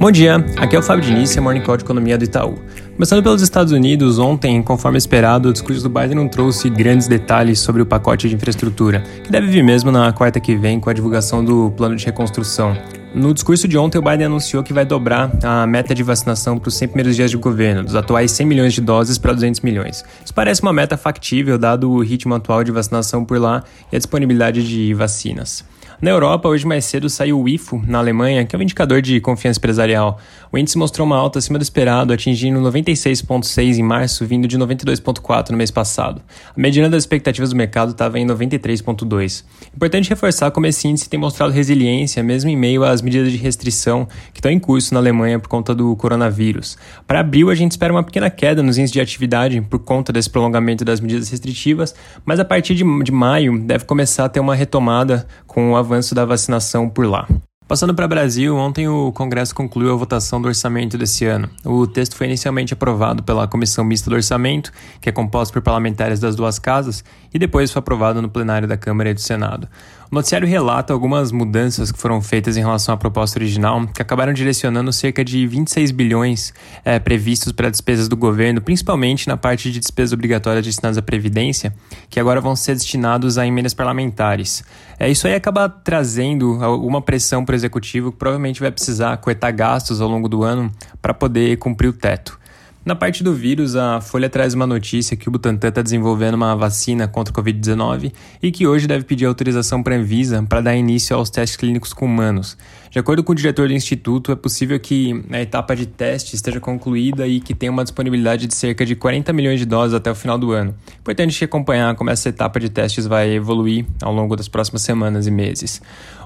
Bom dia, aqui é o Fábio Diniz, é Morning Call de Economia do Itaú. Começando pelos Estados Unidos, ontem, conforme esperado, o discurso do Biden não trouxe grandes detalhes sobre o pacote de infraestrutura, que deve vir mesmo na quarta que vem com a divulgação do plano de reconstrução. No discurso de ontem, o Biden anunciou que vai dobrar a meta de vacinação para os 100 primeiros dias de governo, dos atuais 100 milhões de doses para 200 milhões. Isso parece uma meta factível, dado o ritmo atual de vacinação por lá e a disponibilidade de vacinas. Na Europa, hoje mais cedo saiu o IFO, na Alemanha, que é um indicador de confiança empresarial. O índice mostrou uma alta acima do esperado, atingindo 96,6 em março, vindo de 92,4 no mês passado. A mediana das expectativas do mercado estava em 93,2. Importante reforçar como esse índice tem mostrado resiliência, mesmo em meio às medidas de restrição que estão em curso na Alemanha por conta do coronavírus. Para abril, a gente espera uma pequena queda nos índices de atividade por conta desse prolongamento das medidas restritivas, mas a partir de, de maio deve começar a ter uma retomada com o avanço da vacinação por lá. Passando para o Brasil, ontem o Congresso concluiu a votação do orçamento desse ano. O texto foi inicialmente aprovado pela Comissão Mista do Orçamento, que é composta por parlamentares das duas casas, e depois foi aprovado no plenário da Câmara e do Senado. O noticiário relata algumas mudanças que foram feitas em relação à proposta original, que acabaram direcionando cerca de 26 bilhões é, previstos para despesas do governo, principalmente na parte de despesas obrigatórias destinadas à Previdência, que agora vão ser destinados a emendas parlamentares. É, isso aí acaba trazendo alguma pressão para o executivo, que provavelmente vai precisar coetar gastos ao longo do ano para poder cumprir o teto. Na parte do vírus, a Folha traz uma notícia que o Butantan está desenvolvendo uma vacina contra o Covid-19 e que hoje deve pedir autorização para a Anvisa para dar início aos testes clínicos com humanos. De acordo com o diretor do instituto, é possível que a etapa de teste esteja concluída e que tenha uma disponibilidade de cerca de 40 milhões de doses até o final do ano. Importante acompanhar como essa etapa de testes vai evoluir ao longo das próximas semanas e meses.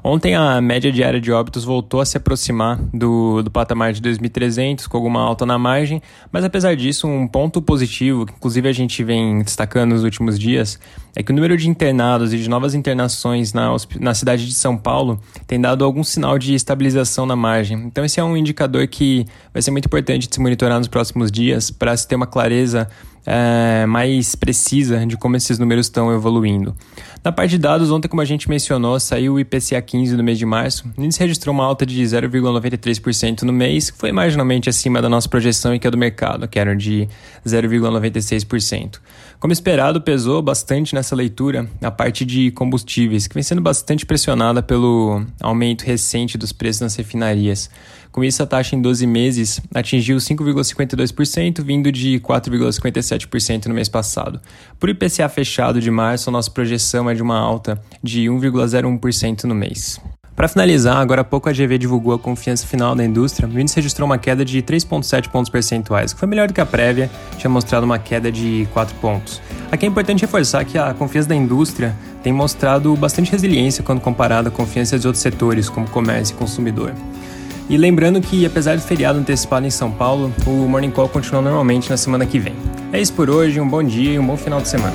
Ontem a média diária de óbitos voltou a se aproximar do, do patamar de 2.300, com alguma alta na margem, mas apesar disso, um ponto positivo, que inclusive a gente vem destacando nos últimos dias, é que o número de internados e de novas internações na, na cidade de São Paulo tem dado algum sinal de estabilização na margem. Então, esse é um indicador que vai ser muito importante de se monitorar nos próximos dias para se ter uma clareza é, mais precisa de como esses números estão evoluindo. Na parte de dados, ontem, como a gente mencionou, saiu o IPCA 15 no mês de março. O índice registrou uma alta de 0,93% no mês, que foi marginalmente acima da nossa projeção e que é do mercado, que era de 0,96%. Como esperado, pesou bastante nessa leitura a parte de combustíveis, que vem sendo bastante pressionada pelo aumento recente dos preços nas refinarias. Com isso, a taxa em 12 meses atingiu 5,52%, vindo de 4,57% no mês passado. Por IPCA fechado de março, nossa projeção é de uma alta de 1,01% no mês. Para finalizar, agora há pouco a GV divulgou a confiança final da indústria. O índice registrou uma queda de 3,7 pontos percentuais, que foi melhor do que a prévia, tinha mostrado uma queda de 4 pontos. Aqui é importante reforçar que a confiança da indústria tem mostrado bastante resiliência quando comparada à confiança de outros setores, como comércio e consumidor. E lembrando que, apesar do feriado antecipado em São Paulo, o Morning Call continua normalmente na semana que vem. É isso por hoje, um bom dia e um bom final de semana.